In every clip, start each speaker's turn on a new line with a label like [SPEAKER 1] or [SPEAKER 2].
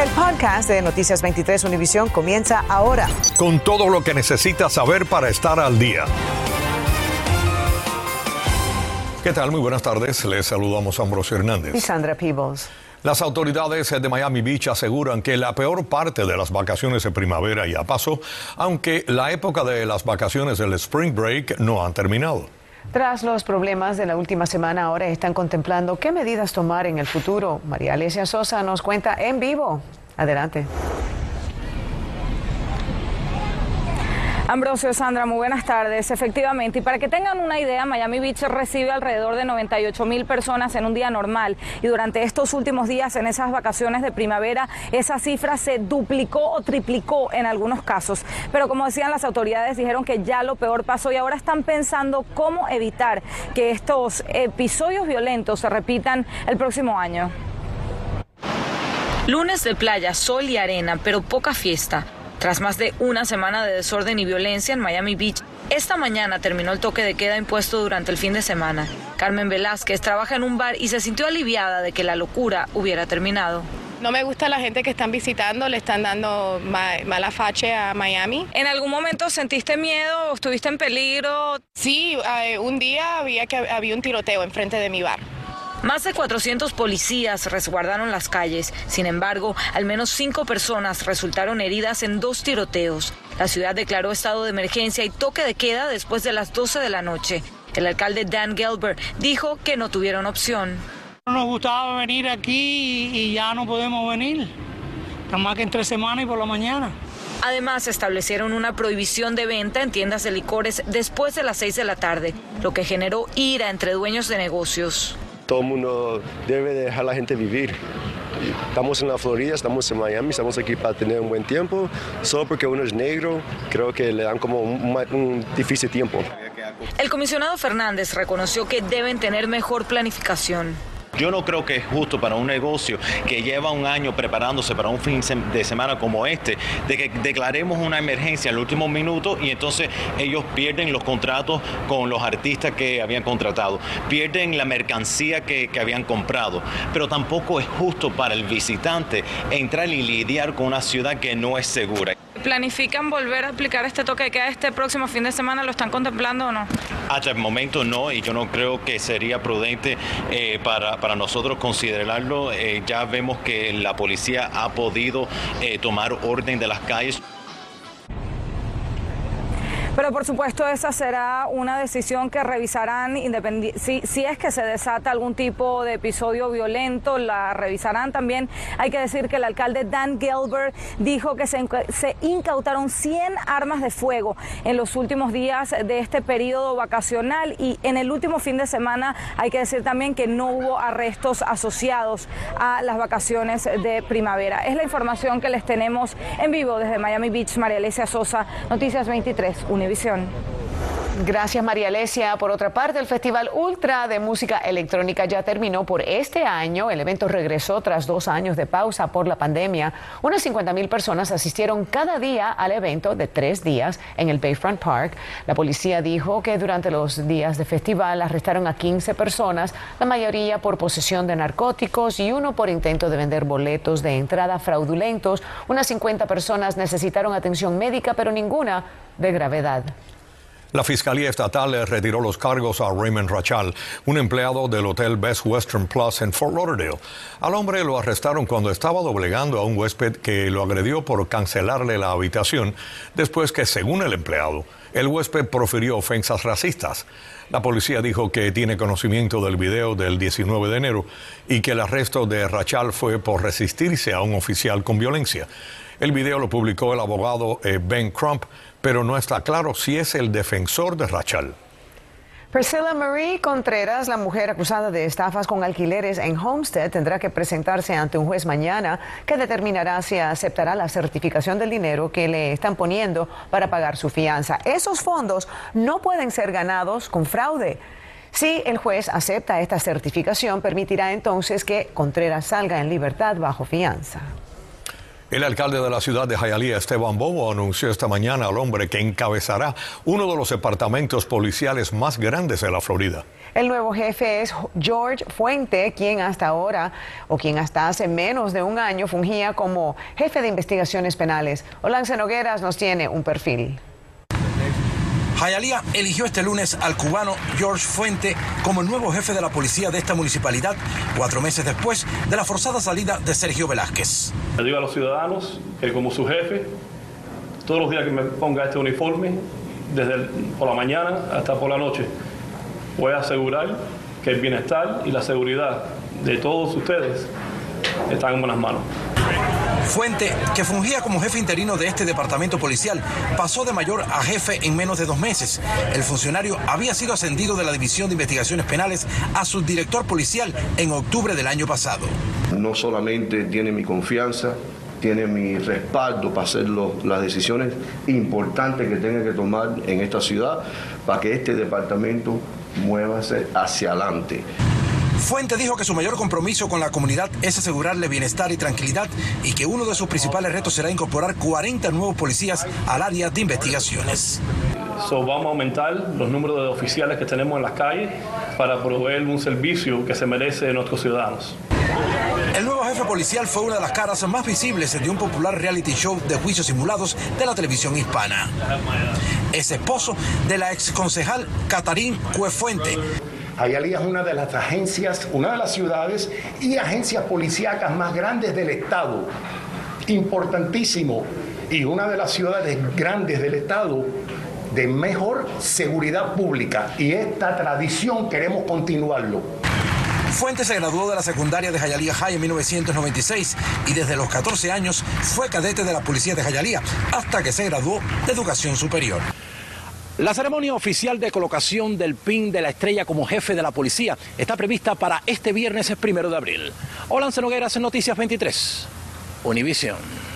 [SPEAKER 1] El podcast de Noticias 23 Univisión comienza ahora.
[SPEAKER 2] Con todo lo que necesitas saber para estar al día. ¿Qué tal? Muy buenas tardes. Les saludamos a Ambrosio Hernández.
[SPEAKER 1] Y Sandra Peebles.
[SPEAKER 2] Las autoridades de Miami Beach aseguran que la peor parte de las vacaciones de primavera ya pasó, aunque la época de las vacaciones del Spring Break no han terminado.
[SPEAKER 1] Tras los problemas de la última semana, ahora están contemplando qué medidas tomar en el futuro. María Alesia Sosa nos cuenta en vivo. Adelante.
[SPEAKER 3] Ambrosio, Sandra, muy buenas tardes. Efectivamente, y para que tengan una idea, Miami Beach recibe alrededor de 98 mil personas en un día normal. Y durante estos últimos días, en esas vacaciones de primavera, esa cifra se duplicó o triplicó en algunos casos. Pero como decían las autoridades, dijeron que ya lo peor pasó y ahora están pensando cómo evitar que estos episodios violentos se repitan el próximo año. Lunes de playa, sol y arena, pero poca fiesta. Tras más de una semana de desorden y violencia en Miami Beach, esta mañana terminó el toque de queda impuesto durante el fin de semana. Carmen Velázquez trabaja en un bar y se sintió aliviada de que la locura hubiera terminado.
[SPEAKER 4] No me gusta la gente que están visitando, le están dando mala fache a Miami.
[SPEAKER 3] ¿En algún momento sentiste miedo o estuviste en peligro?
[SPEAKER 4] Sí, eh, un día había, que, había un tiroteo enfrente de mi bar.
[SPEAKER 3] Más de 400 policías resguardaron las calles. Sin embargo, al menos cinco personas resultaron heridas en dos tiroteos. La ciudad declaró estado de emergencia y toque de queda después de las 12 de la noche. El alcalde Dan Gelber dijo que no tuvieron opción.
[SPEAKER 5] Nos gustaba venir aquí y ya no podemos venir. Nada más que entre semana y por la mañana.
[SPEAKER 3] Además, establecieron una prohibición de venta en tiendas de licores después de las 6 de la tarde, lo que generó ira entre dueños de negocios
[SPEAKER 6] todo el mundo debe dejar a la gente vivir. Estamos en la Florida, estamos en Miami, estamos aquí para tener un buen tiempo. Solo porque uno es negro, creo que le dan como un, un difícil tiempo.
[SPEAKER 3] El comisionado Fernández reconoció que deben tener mejor planificación.
[SPEAKER 7] Yo no creo que es justo para un negocio que lleva un año preparándose para un fin de semana como este, de que declaremos una emergencia al último minuto y entonces ellos pierden los contratos con los artistas que habían contratado, pierden la mercancía que, que habían comprado, pero tampoco es justo para el visitante entrar y lidiar con una ciudad que no es segura.
[SPEAKER 3] ¿Planifican volver a aplicar este toque de queda este próximo fin de semana? ¿Lo están contemplando o no?
[SPEAKER 7] Hasta el momento no, y yo no creo que sería prudente eh, para, para, nosotros considerarlo. Eh, ya vemos que la policía ha podido eh, tomar orden de las calles.
[SPEAKER 3] Pero por supuesto esa será una decisión que revisarán si, si es que se desata algún tipo de episodio violento, la revisarán también. Hay que decir que el alcalde Dan Gilbert dijo que se, se incautaron 100 armas de fuego en los últimos días de este periodo vacacional y en el último fin de semana hay que decir también que no hubo arrestos asociados a las vacaciones de primavera. Es la información que les tenemos en vivo desde Miami Beach, María Alesia Sosa, Noticias 23. Univisión.
[SPEAKER 1] Gracias María Alesia. Por otra parte, el Festival Ultra de Música Electrónica ya terminó por este año. El evento regresó tras dos años de pausa por la pandemia. Unas 50 mil personas asistieron cada día al evento de tres días en el Bayfront Park. La policía dijo que durante los días de festival arrestaron a 15 personas, la mayoría por posesión de narcóticos y uno por intento de vender boletos de entrada fraudulentos. Unas 50 personas necesitaron atención médica, pero ninguna de gravedad.
[SPEAKER 2] La Fiscalía Estatal retiró los cargos a Raymond Rachal, un empleado del Hotel Best Western Plus en Fort Lauderdale. Al hombre lo arrestaron cuando estaba doblegando a un huésped que lo agredió por cancelarle la habitación, después que, según el empleado, el huésped profirió ofensas racistas. La policía dijo que tiene conocimiento del video del 19 de enero y que el arresto de Rachal fue por resistirse a un oficial con violencia. El video lo publicó el abogado eh, Ben Crump pero no está claro si es el defensor de Rachel.
[SPEAKER 1] Priscilla Marie Contreras, la mujer acusada de estafas con alquileres en Homestead, tendrá que presentarse ante un juez mañana que determinará si aceptará la certificación del dinero que le están poniendo para pagar su fianza. Esos fondos no pueden ser ganados con fraude. Si el juez acepta esta certificación, permitirá entonces que Contreras salga en libertad bajo fianza.
[SPEAKER 2] El alcalde de la ciudad de Hialeah, Esteban Bobo, anunció esta mañana al hombre que encabezará uno de los departamentos policiales más grandes de la Florida.
[SPEAKER 1] El nuevo jefe es George Fuente, quien hasta ahora o quien hasta hace menos de un año fungía como jefe de investigaciones penales. Olance Nogueras nos tiene un perfil.
[SPEAKER 8] Hialeah eligió este lunes al cubano George Fuente como el nuevo jefe de la policía de esta municipalidad, cuatro meses después de la forzada salida de Sergio Velázquez.
[SPEAKER 9] Le digo a los ciudadanos que como su jefe, todos los días que me ponga este uniforme, desde por la mañana hasta por la noche, voy a asegurar que el bienestar y la seguridad de todos ustedes están en buenas manos.
[SPEAKER 8] Fuente, que fungía como jefe interino de este departamento policial, pasó de mayor a jefe en menos de dos meses. El funcionario había sido ascendido de la División de Investigaciones Penales a subdirector policial en octubre del año pasado.
[SPEAKER 10] No solamente tiene mi confianza, tiene mi respaldo para hacer las decisiones importantes que tenga que tomar en esta ciudad para que este departamento muévase hacia adelante.
[SPEAKER 8] Fuente dijo que su mayor compromiso con la comunidad es asegurarle bienestar y tranquilidad y que uno de sus principales retos será incorporar 40 nuevos policías al área de investigaciones.
[SPEAKER 9] vamos a aumentar los números de oficiales que tenemos en las calles para proveer un servicio que se merece a nuestros ciudadanos.
[SPEAKER 8] El nuevo jefe policial fue una de las caras más visibles de un popular reality show de juicios simulados de la televisión hispana. Es esposo de la ex concejal Catarín Cuefuente,
[SPEAKER 11] Hialeah es una de las agencias, una de las ciudades y agencias policíacas más grandes del Estado. Importantísimo. Y una de las ciudades grandes del Estado de mejor seguridad pública. Y esta tradición queremos continuarlo.
[SPEAKER 8] Fuentes se graduó de la secundaria de Hialeah High en 1996 y desde los 14 años fue cadete de la policía de Hialeah hasta que se graduó de educación superior. La ceremonia oficial de colocación del PIN de la estrella como jefe de la policía está prevista para este viernes primero de abril. Hola, Nogueras Noticias 23, Univision.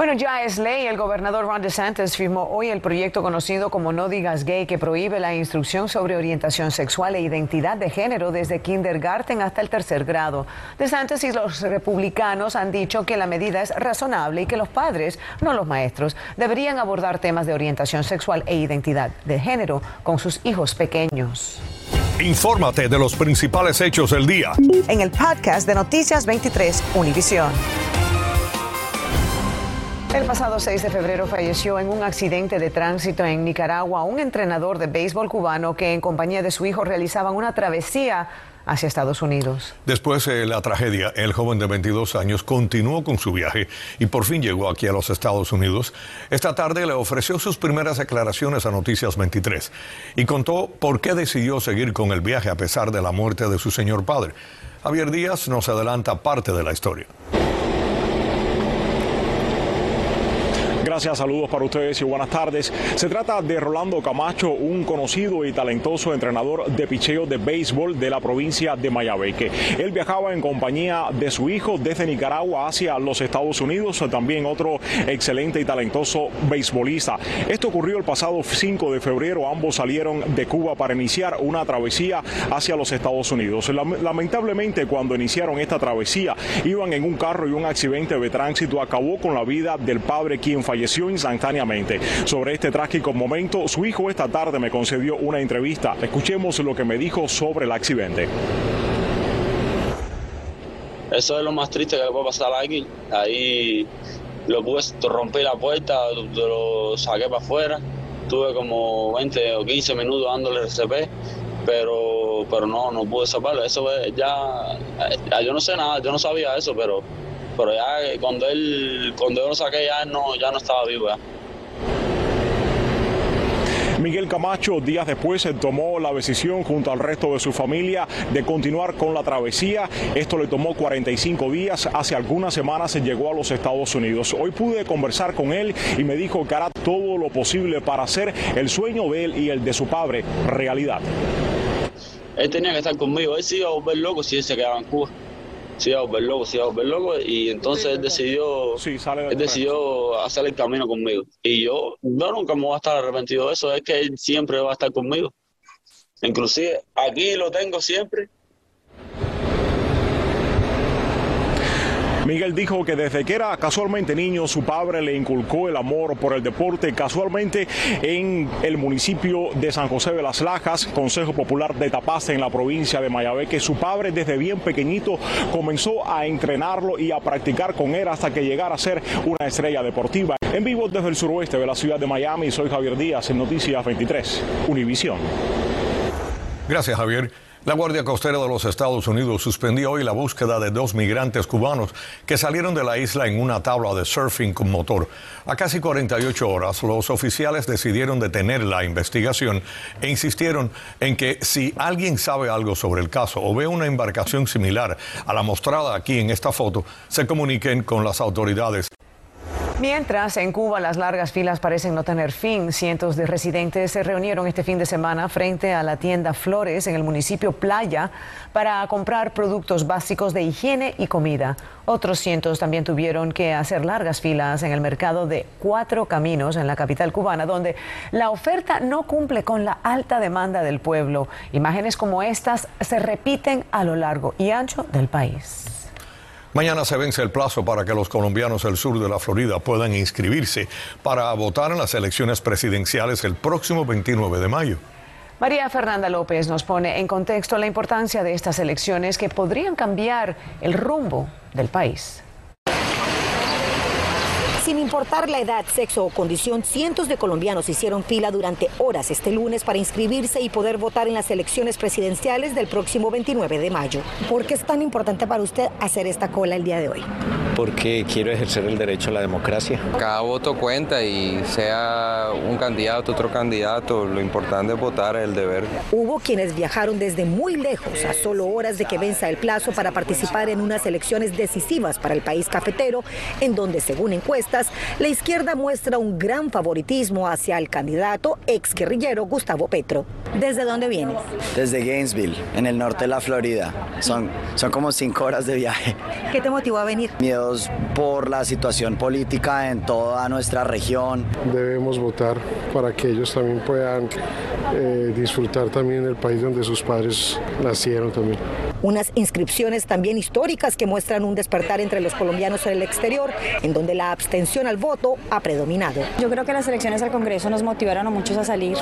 [SPEAKER 1] Bueno, ya es ley. El gobernador Ron DeSantis firmó hoy el proyecto conocido como No Digas Gay, que prohíbe la instrucción sobre orientación sexual e identidad de género desde kindergarten hasta el tercer grado. DeSantis y los republicanos han dicho que la medida es razonable y que los padres, no los maestros, deberían abordar temas de orientación sexual e identidad de género con sus hijos pequeños.
[SPEAKER 2] Infórmate de los principales hechos del día
[SPEAKER 1] en el podcast de Noticias 23 Univisión. El pasado 6 de febrero falleció en un accidente de tránsito en Nicaragua un entrenador de béisbol cubano que en compañía de su hijo realizaban una travesía hacia Estados Unidos.
[SPEAKER 2] Después de la tragedia, el joven de 22 años continuó con su viaje y por fin llegó aquí a los Estados Unidos. Esta tarde le ofreció sus primeras declaraciones a Noticias 23 y contó por qué decidió seguir con el viaje a pesar de la muerte de su señor padre. Javier Díaz nos adelanta parte de la historia.
[SPEAKER 12] Gracias, saludos para ustedes y buenas tardes. Se trata de Rolando Camacho, un conocido y talentoso entrenador de picheo de béisbol de la provincia de Mayabeque. Él viajaba en compañía de su hijo desde Nicaragua hacia los Estados Unidos, también otro excelente y talentoso beisbolista. Esto ocurrió el pasado 5 de febrero, ambos salieron de Cuba para iniciar una travesía hacia los Estados Unidos. Lamentablemente, cuando iniciaron esta travesía, iban en un carro y un accidente de tránsito acabó con la vida del padre quien falleció falleció instantáneamente. Sobre este trágico momento, su hijo esta tarde me concedió una entrevista. Escuchemos lo que me dijo sobre el accidente.
[SPEAKER 13] Eso es lo más triste que le puede pasar a alguien. Ahí lo pude romper la puerta, lo saqué para afuera. Tuve como 20 o 15 minutos dándole RCP, pero, pero no, no pude sacarlo. Eso ya, yo no sé nada, yo no sabía eso, pero pero ya eh, cuando él, cuando yo lo saqué ya no, ya no estaba vivo
[SPEAKER 12] Miguel Camacho días después tomó la decisión junto al resto de su familia de continuar con la travesía. Esto le tomó 45 días. Hace algunas semanas se llegó a los Estados Unidos. Hoy pude conversar con él y me dijo que hará todo lo posible para hacer el sueño de él y el de su padre realidad.
[SPEAKER 13] Él tenía que estar conmigo. Él se iba a volver loco si él se quedaba en Cuba iba a volver loco, se iba a volver loco y entonces él decidió, él decidió hacer el camino conmigo. Y yo, no, nunca me voy a estar arrepentido de eso, es que él siempre va a estar conmigo. Inclusive aquí lo tengo siempre
[SPEAKER 12] Miguel dijo que desde que era casualmente niño, su padre le inculcó el amor por el deporte, casualmente en el municipio de San José de las Lajas, Consejo Popular de Tapaz en la provincia de Mayabé, que su padre desde bien pequeñito comenzó a entrenarlo y a practicar con él hasta que llegara a ser una estrella deportiva. En vivo desde el suroeste de la ciudad de Miami, soy Javier Díaz en Noticias 23, Univisión.
[SPEAKER 2] Gracias, Javier. La Guardia Costera de los Estados Unidos suspendió hoy la búsqueda de dos migrantes cubanos que salieron de la isla en una tabla de surfing con motor. A casi 48 horas, los oficiales decidieron detener la investigación e insistieron en que si alguien sabe algo sobre el caso o ve una embarcación similar a la mostrada aquí en esta foto, se comuniquen con las autoridades.
[SPEAKER 1] Mientras en Cuba las largas filas parecen no tener fin, cientos de residentes se reunieron este fin de semana frente a la tienda Flores en el municipio Playa para comprar productos básicos de higiene y comida. Otros cientos también tuvieron que hacer largas filas en el mercado de Cuatro Caminos en la capital cubana, donde la oferta no cumple con la alta demanda del pueblo. Imágenes como estas se repiten a lo largo y ancho del país.
[SPEAKER 2] Mañana se vence el plazo para que los colombianos del sur de la Florida puedan inscribirse para votar en las elecciones presidenciales el próximo 29 de mayo.
[SPEAKER 1] María Fernanda López nos pone en contexto la importancia de estas elecciones que podrían cambiar el rumbo del país.
[SPEAKER 14] Sin importar la edad, sexo o condición, cientos de colombianos hicieron fila durante horas este lunes para inscribirse y poder votar en las elecciones presidenciales del próximo 29 de mayo. ¿Por qué es tan importante para usted hacer esta cola el día de hoy?
[SPEAKER 15] Porque quiero ejercer el derecho a la democracia.
[SPEAKER 16] Cada voto cuenta y sea un candidato, otro candidato, lo importante es votar, el deber.
[SPEAKER 14] Hubo quienes viajaron desde muy lejos, a solo horas de que venza el plazo para participar en unas elecciones decisivas para el país cafetero, en donde, según encuestas, la izquierda muestra un gran favoritismo hacia el candidato ex guerrillero Gustavo Petro. ¿Desde dónde vienes?
[SPEAKER 17] Desde Gainesville, en el norte de la Florida. Son, son como cinco horas de viaje.
[SPEAKER 14] ¿Qué te motivó a venir?
[SPEAKER 17] Miedos por la situación política en toda nuestra región.
[SPEAKER 18] Debemos votar para que ellos también puedan eh, disfrutar también del país donde sus padres nacieron también.
[SPEAKER 14] Unas inscripciones también históricas que muestran un despertar entre los colombianos en el exterior, en donde la abstención al voto ha predominado.
[SPEAKER 3] Yo creo que las elecciones al Congreso nos motivaron a muchos a salir.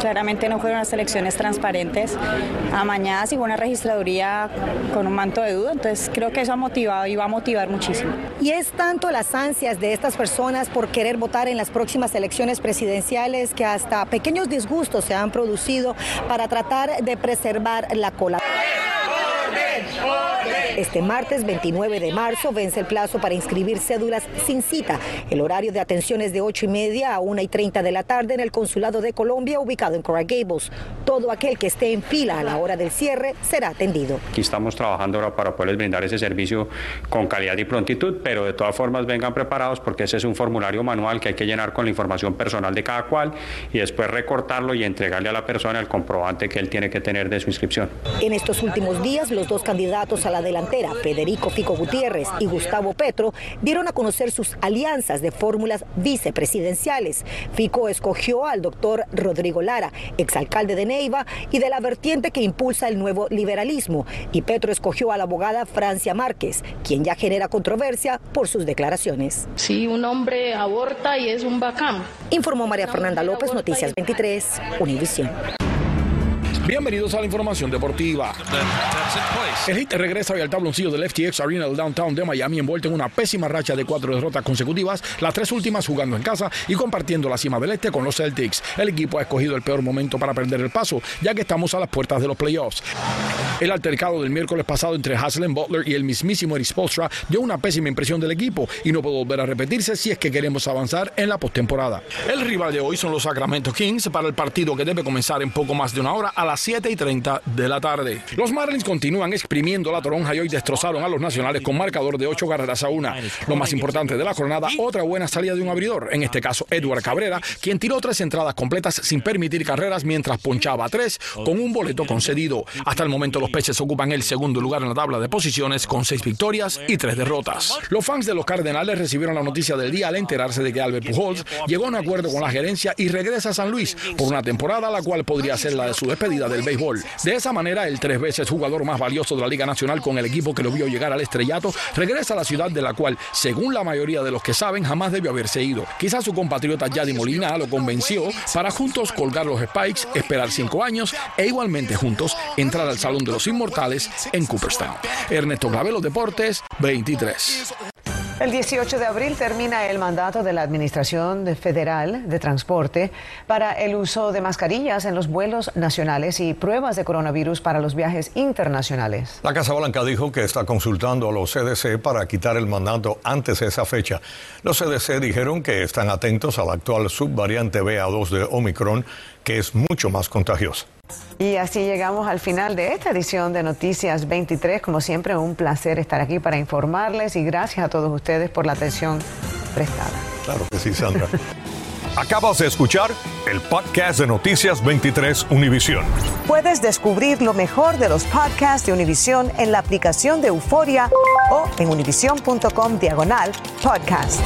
[SPEAKER 3] Claramente no fueron las elecciones transparentes, amañadas y una registraduría con un manto de duda, entonces creo que eso ha motivado y va a motivar muchísimo.
[SPEAKER 14] Y es tanto las ansias de estas personas por querer votar en las próximas elecciones presidenciales que hasta pequeños disgustos se han producido para tratar de preservar la cola. Este martes 29 de marzo vence el plazo para inscribir cédulas sin cita. El horario de atención es de 8 y media a 1 y 30 de la tarde en el Consulado de Colombia ubicado en Coral Gables. Todo aquel que esté en fila a la hora del cierre será atendido.
[SPEAKER 19] Aquí estamos trabajando ahora para poderles brindar ese servicio con calidad y prontitud, pero de todas formas vengan preparados porque ese es un formulario manual que hay que llenar con la información personal de cada cual y después recortarlo y entregarle a la persona el comprobante que él tiene que tener de su inscripción.
[SPEAKER 14] En estos últimos días, los dos candidatos a la delantera, Federico Fico Gutiérrez y Gustavo Petro, dieron a conocer sus alianzas de fórmulas vicepresidenciales. Fico escogió al doctor Rodrigo Lara, exalcalde de Neiva y de la vertiente que impulsa el nuevo liberalismo, y Petro escogió a la abogada Francia Márquez, quien ya genera controversia por sus declaraciones.
[SPEAKER 20] Si un hombre aborta y es un bacán.
[SPEAKER 14] Informó María Fernanda López, Noticias 23, Univisión.
[SPEAKER 21] Bienvenidos a la información deportiva. El Heat regresa hoy al tabloncillo del FTX Arena del downtown de Miami, envuelto en una pésima racha de cuatro derrotas consecutivas, las tres últimas jugando en casa y compartiendo la cima del este con los Celtics. El equipo ha escogido el peor momento para perder el paso, ya que estamos a las puertas de los playoffs. El altercado del miércoles pasado entre Haslem Butler y el mismísimo Eric Spolstra dio una pésima impresión del equipo y no puede volver a repetirse si es que queremos avanzar en la postemporada. El rival de hoy son los Sacramento Kings para el partido que debe comenzar en poco más de una hora a las 7 y 30 de la tarde. Los Marlins continúan exprimiendo la toronja y hoy destrozaron a los nacionales con marcador de 8 carreras a una. Lo más importante de la jornada, otra buena salida de un abridor, en este caso Edward Cabrera, quien tiró tres entradas completas sin permitir carreras mientras ponchaba tres con un boleto concedido. Hasta el momento los peces ocupan el segundo lugar en la tabla de posiciones con seis victorias y tres derrotas. Los fans de los Cardenales recibieron la noticia del día al enterarse de que Albert Pujols llegó a un acuerdo con la gerencia y regresa a San Luis por una temporada la cual podría ser la de su despedida historia del béisbol. De esa manera, el tres veces jugador más valioso de la Liga Nacional con el equipo que lo vio llegar al estrellato regresa a la ciudad de la cual, según la mayoría de los que saben, jamás debió haberse ido. Quizás su compatriota Yadi Molina lo convenció para juntos colgar los spikes, esperar cinco años e igualmente juntos entrar al Salón de los Inmortales en Cooperstown. Ernesto Gravelo Deportes, 23.
[SPEAKER 1] El 18 de abril termina el mandato de la Administración Federal de Transporte para el uso de mascarillas en los vuelos nacionales y pruebas de coronavirus para los viajes internacionales.
[SPEAKER 2] La Casa Blanca dijo que está consultando a los CDC para quitar el mandato antes de esa fecha. Los CDC dijeron que están atentos a la actual subvariante BA2 de Omicron, que es mucho más contagiosa.
[SPEAKER 1] Y así llegamos al final de esta edición de Noticias 23. Como siempre, un placer estar aquí para informarles y gracias a todos ustedes por la atención prestada.
[SPEAKER 2] Claro que sí, Sandra. Acabas de escuchar el podcast de Noticias 23 Univisión.
[SPEAKER 1] Puedes descubrir lo mejor de los podcasts de Univisión en la aplicación de Euforia o en univision.com diagonal podcasts.